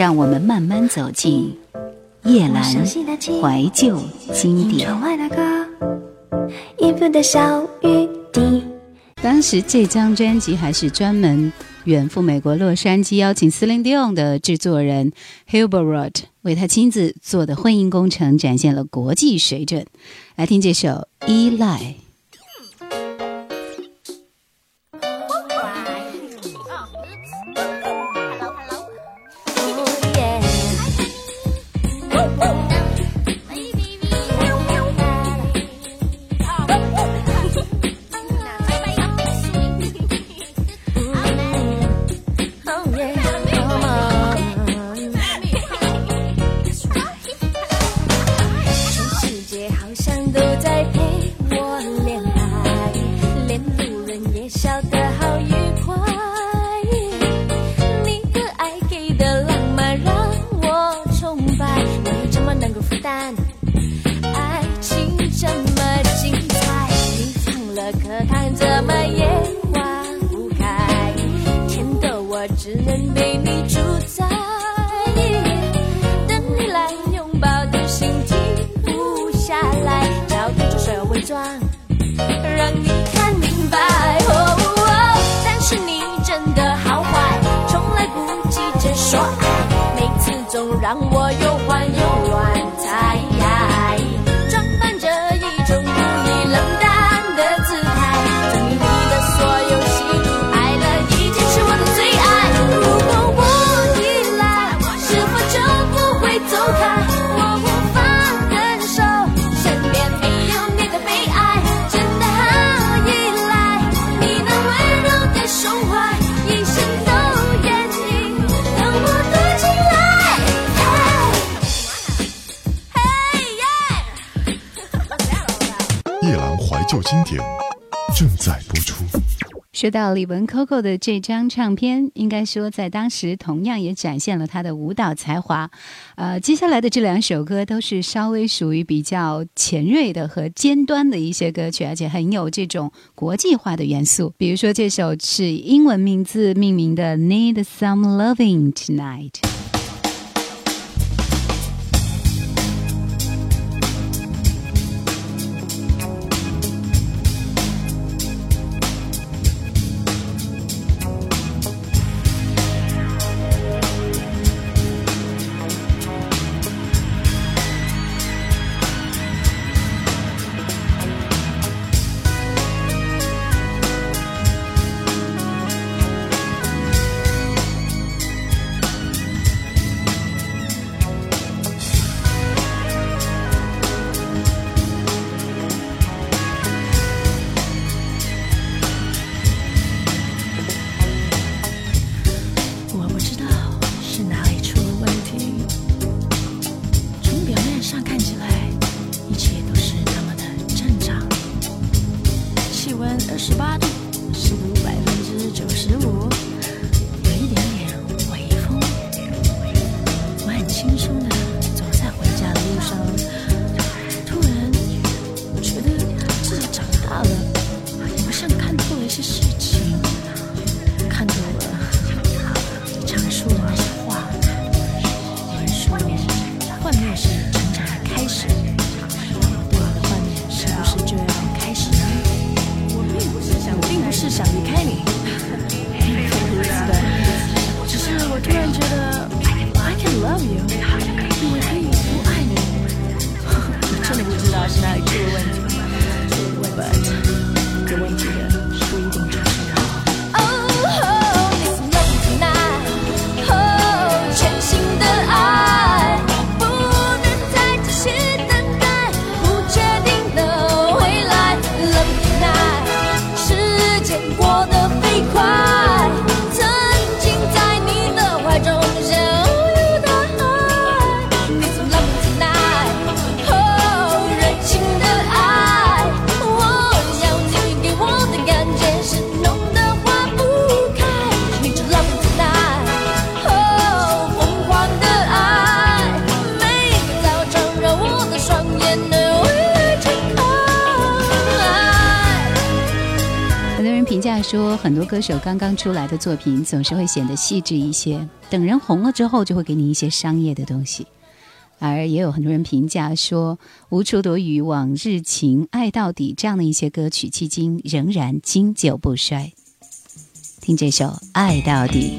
让我们慢慢走进叶阑怀旧经典。当时这张专辑还是专门远赴美国洛杉矶，邀请 Celine Dion 的制作人 Hilbert 为他亲自做的婚姻工程，展现了国际水准。来听这首《依赖》。笑得好让我又欢又乱说到李玟 Coco 的这张唱片，应该说在当时同样也展现了她的舞蹈才华。呃，接下来的这两首歌都是稍微属于比较前锐的和尖端的一些歌曲，而且很有这种国际化的元素。比如说这首是英文名字命名的《Need Some Loving Tonight》。说很多歌手刚刚出来的作品总是会显得细致一些，等人红了之后，就会给你一些商业的东西。而也有很多人评价说，《无处躲雨》《往日情》《爱到底》这样的一些歌曲，迄今仍然经久不衰。听这首《爱到底》。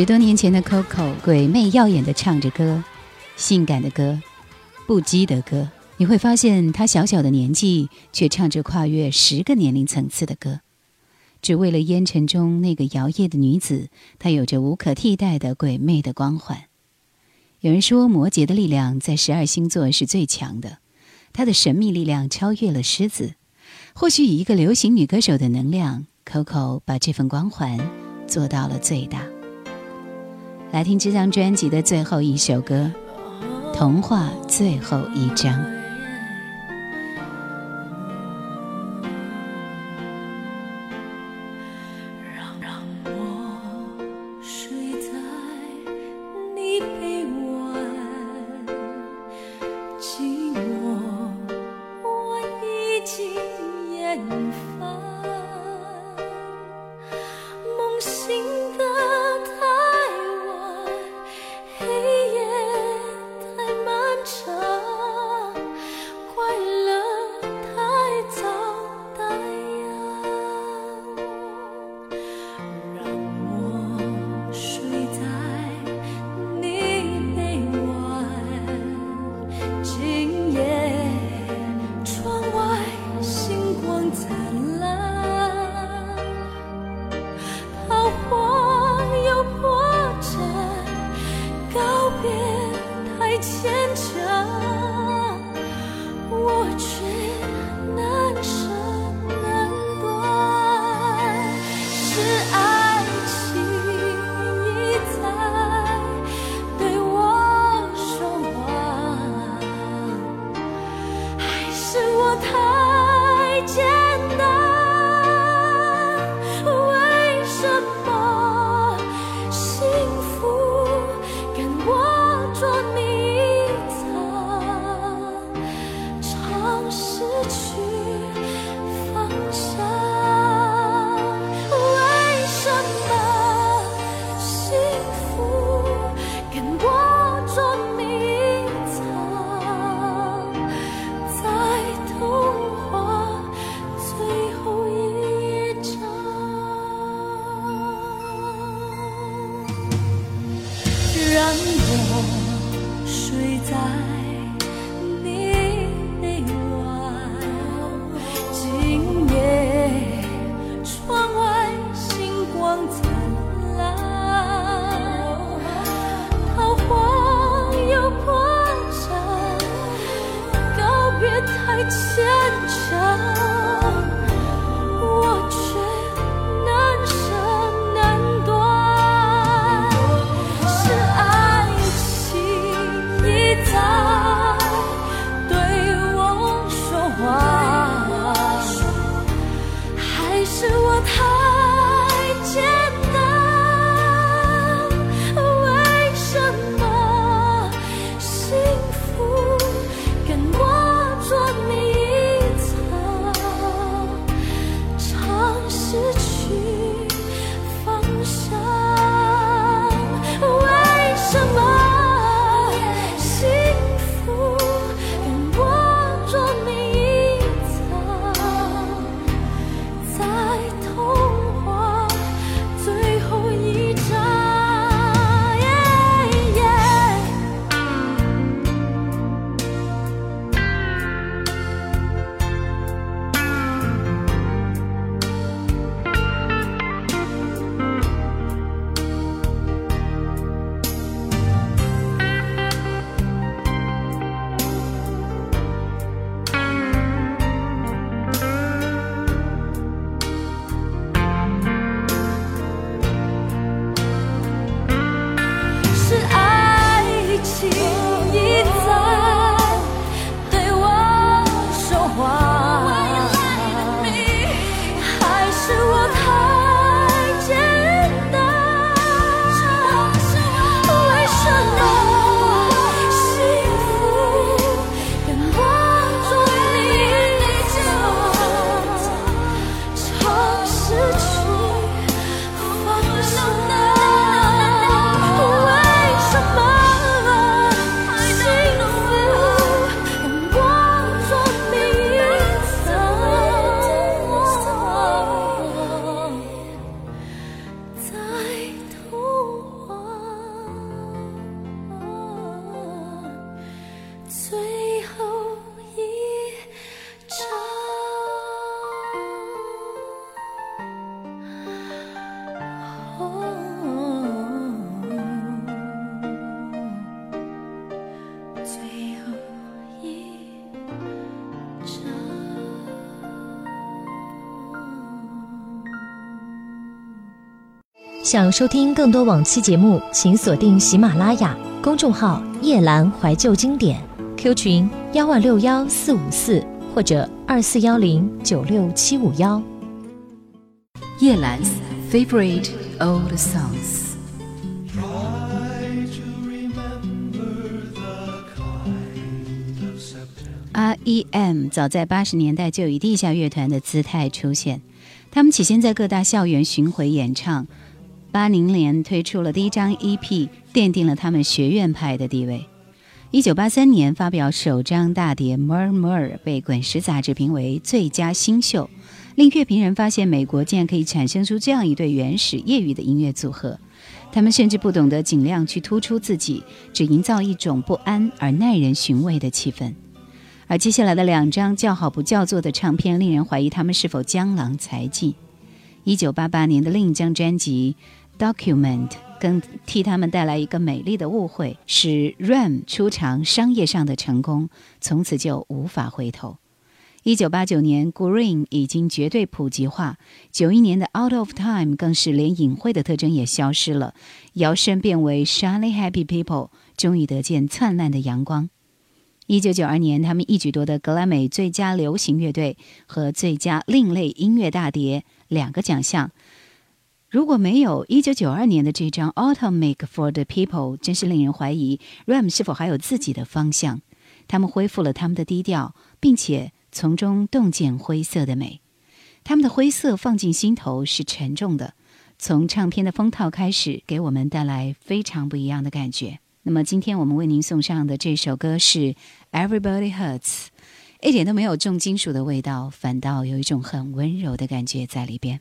十多年前的 Coco，鬼魅耀眼的唱着歌，性感的歌，不羁的歌。你会发现，她小小的年纪却唱着跨越十个年龄层次的歌，只为了烟尘中那个摇曳的女子。她有着无可替代的鬼魅的光环。有人说，摩羯的力量在十二星座是最强的，她的神秘力量超越了狮子。或许以一个流行女歌手的能量，Coco 把这份光环做到了最大。来听这张专辑的最后一首歌，《童话最后一章》。想收听更多往期节目，请锁定喜马拉雅公众号“夜兰怀旧经典 ”，Q 群幺万六幺四五四或者二四幺零九六七五幺。叶兰 's favorite old songs。R.E.M. 早在八十年代就以地下乐团的姿态出现，他们起先在各大校园巡回演唱。八零年推出了第一张 EP，奠定了他们学院派的地位。一九八三年发表首张大碟《Mer Mer》，被《滚石》杂志评为最佳新秀，令乐评人发现美国竟然可以产生出这样一对原始业余的音乐组合。他们甚至不懂得尽量去突出自己，只营造一种不安而耐人寻味的气氛。而接下来的两张叫好不叫座的唱片，令人怀疑他们是否江郎才尽。一九八八年的另一张专辑《Document》更替他们带来一个美丽的误会，使 Ram 出场商业上的成功，从此就无法回头。一九八九年，Green 已经绝对普及化；九一年的《Out of Time》更是连隐晦的特征也消失了，摇身变为 Shiny Happy People，终于得见灿烂的阳光。一九九二年，他们一举夺得格莱美最佳流行乐队和最佳另类音乐大碟两个奖项。如果没有一九九二年的这张《Autumn Make for the People》，真是令人怀疑 Ram 是否还有自己的方向。他们恢复了他们的低调，并且。从中洞见灰色的美，他们的灰色放进心头是沉重的。从唱片的封套开始，给我们带来非常不一样的感觉。那么，今天我们为您送上的这首歌是《Everybody Hurts》，一点都没有重金属的味道，反倒有一种很温柔的感觉在里边。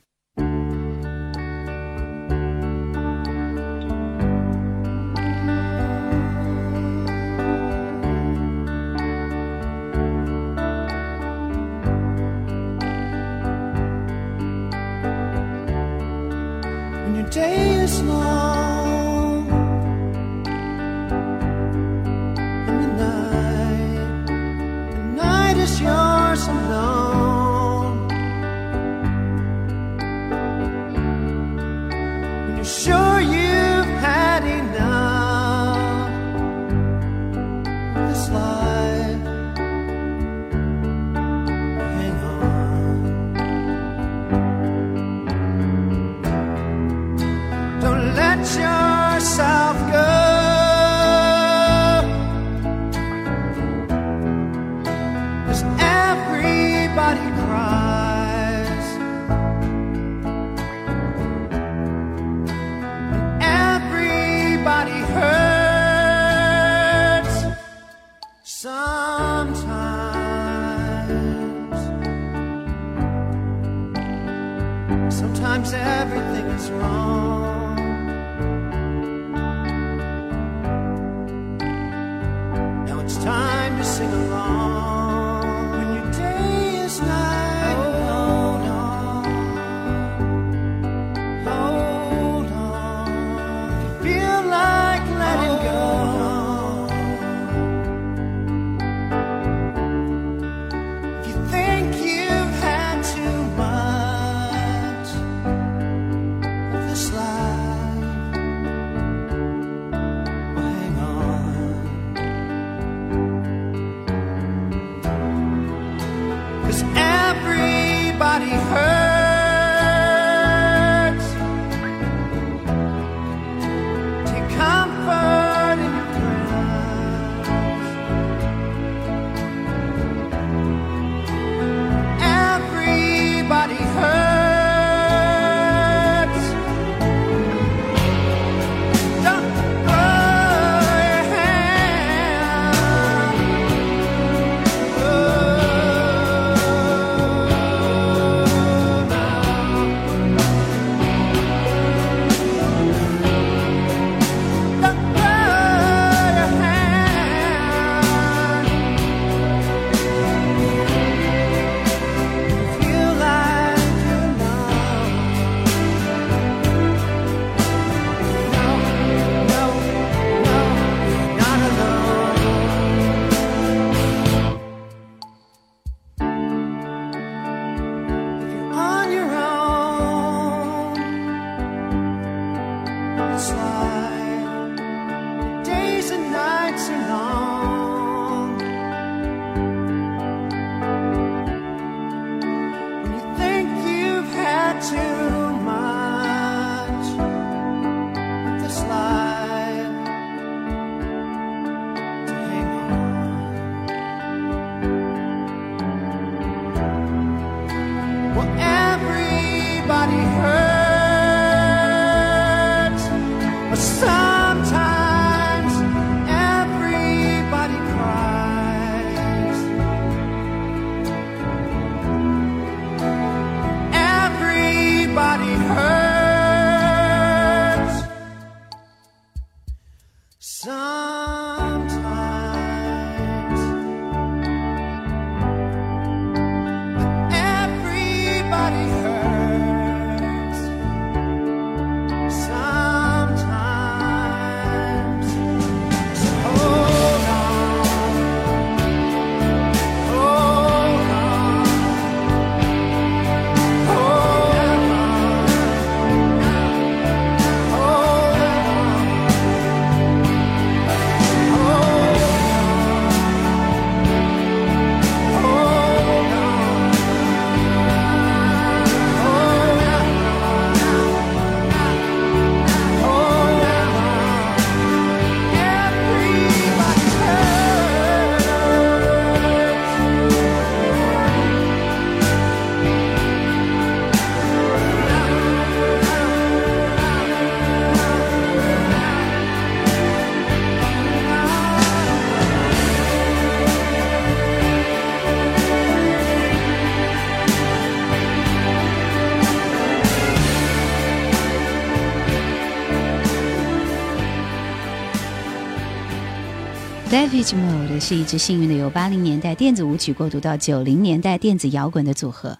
Depeche Mode 是一支幸运的由八零年代电子舞曲过渡到九零年代电子摇滚的组合。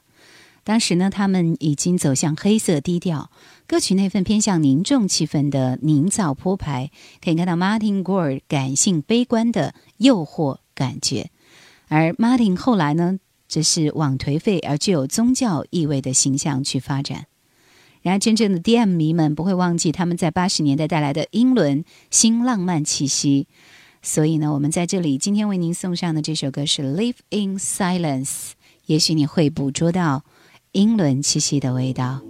当时呢，他们已经走向黑色低调，歌曲那份偏向凝重气氛的凝造铺排，可以看到 Martin Gore 感性悲观的诱惑感觉，而 Martin 后来呢，则是往颓废而具有宗教意味的形象去发展。然而，真正的 DM 迷们不会忘记他们在八十年代带来的英伦新浪漫气息。所以呢，我们在这里今天为您送上的这首歌是《Live in Silence》，也许你会捕捉到英伦气息的味道。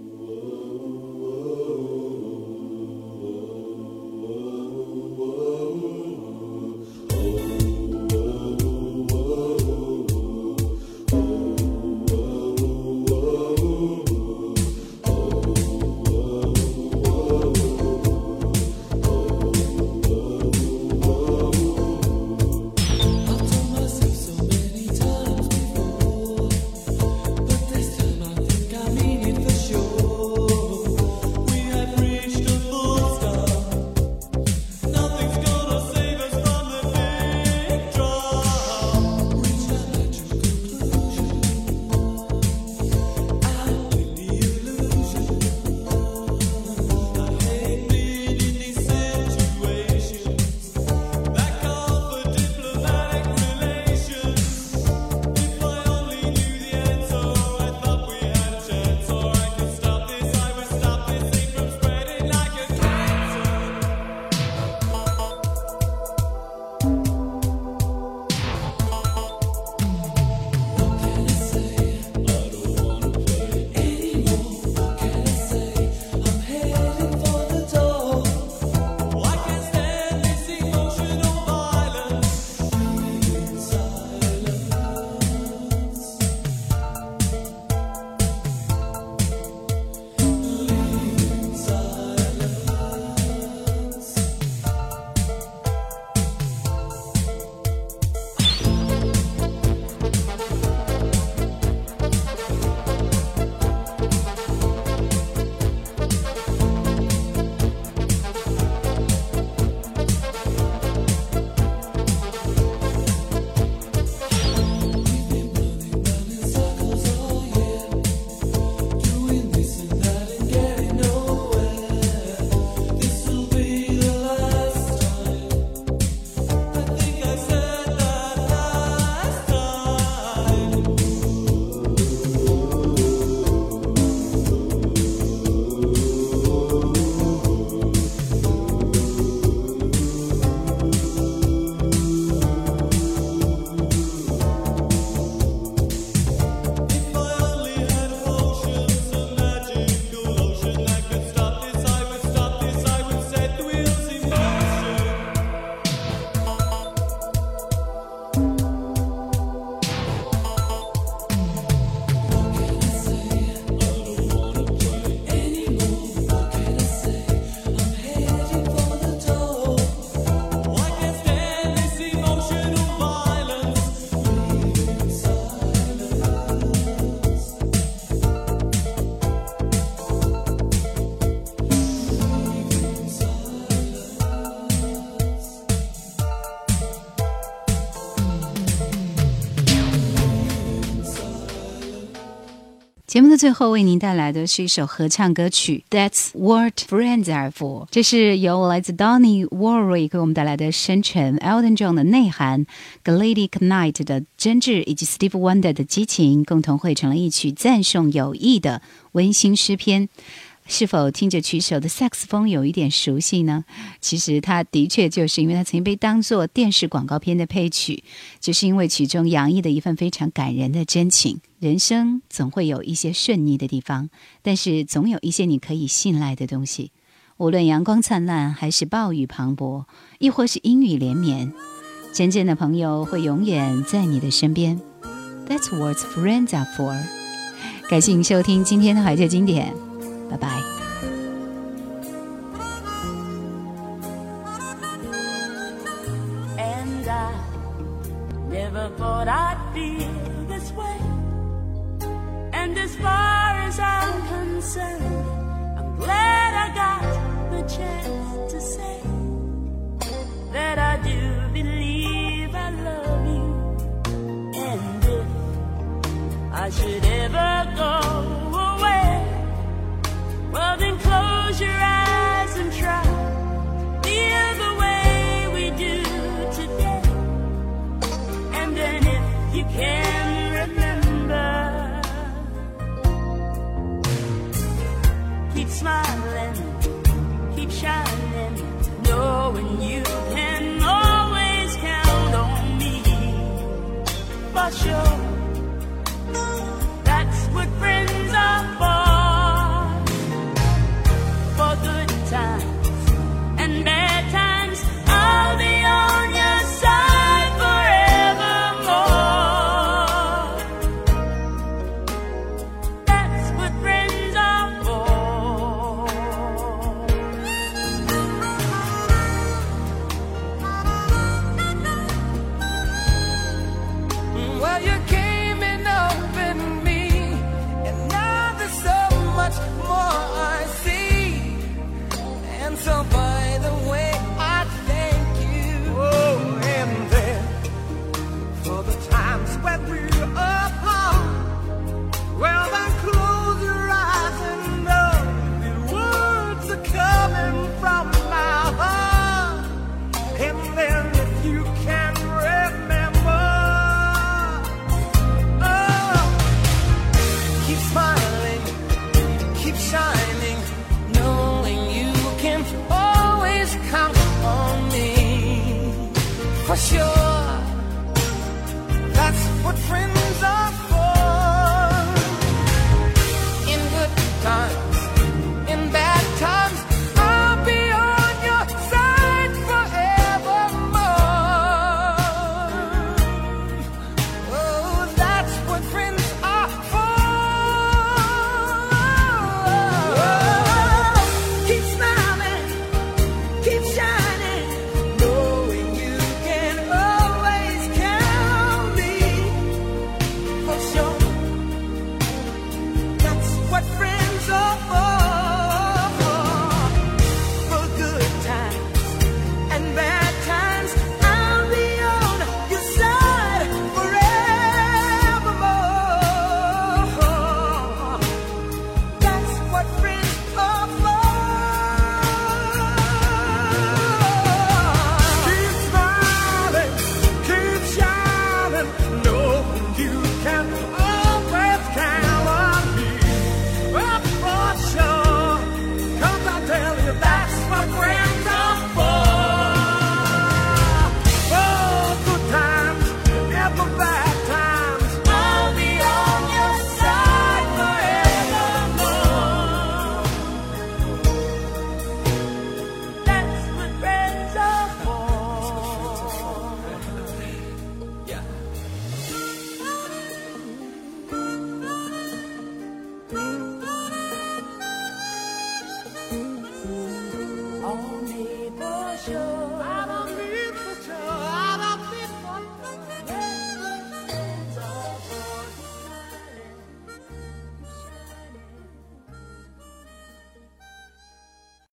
节目的最后，为您带来的是一首合唱歌曲《That's What Friends Are For》。这是由来自 Donny Warwick 给我们带来的深沉，Elton John 的内涵，Glady Knight 的真挚，以及 Steve Wonder 的激情，共同汇成了一曲赞颂友谊的温馨诗篇。是否听着曲手的萨克斯风有一点熟悉呢？其实他的确就是因为他曾经被当作电视广告片的配曲，就是因为曲中洋溢的一份非常感人的真情。人生总会有一些顺逆的地方，但是总有一些你可以信赖的东西。无论阳光灿烂，还是暴雨磅礴，亦或是阴雨连绵，真正的朋友会永远在你的身边。That's what friends are for。感谢您收听今天的怀旧经典。And I never thought I'd feel this way. And as far as I'm concerned, I'm glad I got the chance